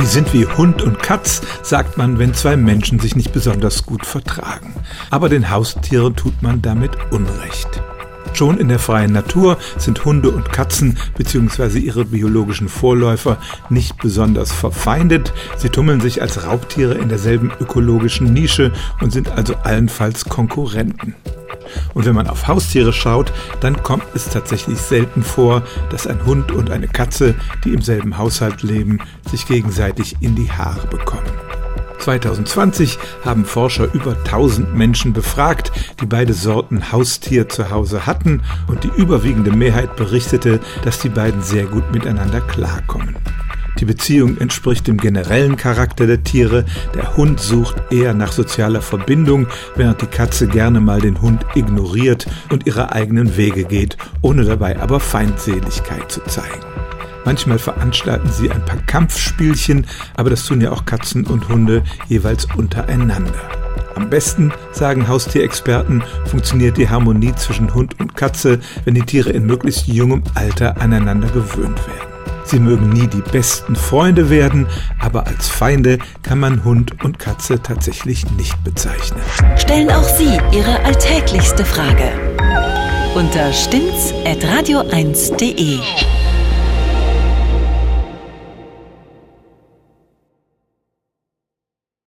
Die sind wie Hund und Katz, sagt man, wenn zwei Menschen sich nicht besonders gut vertragen. Aber den Haustieren tut man damit Unrecht. Schon in der freien Natur sind Hunde und Katzen bzw. ihre biologischen Vorläufer nicht besonders verfeindet. Sie tummeln sich als Raubtiere in derselben ökologischen Nische und sind also allenfalls Konkurrenten. Und wenn man auf Haustiere schaut, dann kommt es tatsächlich selten vor, dass ein Hund und eine Katze, die im selben Haushalt leben, sich gegenseitig in die Haare bekommen. 2020 haben Forscher über 1000 Menschen befragt, die beide Sorten Haustier zu Hause hatten und die überwiegende Mehrheit berichtete, dass die beiden sehr gut miteinander klarkommen. Die Beziehung entspricht dem generellen Charakter der Tiere. Der Hund sucht eher nach sozialer Verbindung, während die Katze gerne mal den Hund ignoriert und ihre eigenen Wege geht, ohne dabei aber Feindseligkeit zu zeigen. Manchmal veranstalten sie ein paar Kampfspielchen, aber das tun ja auch Katzen und Hunde jeweils untereinander. Am besten, sagen Haustierexperten, funktioniert die Harmonie zwischen Hund und Katze, wenn die Tiere in möglichst jungem Alter aneinander gewöhnt werden. Sie mögen nie die besten Freunde werden, aber als Feinde kann man Hund und Katze tatsächlich nicht bezeichnen. Stellen auch Sie Ihre alltäglichste Frage unter stimmtz.radio1.de.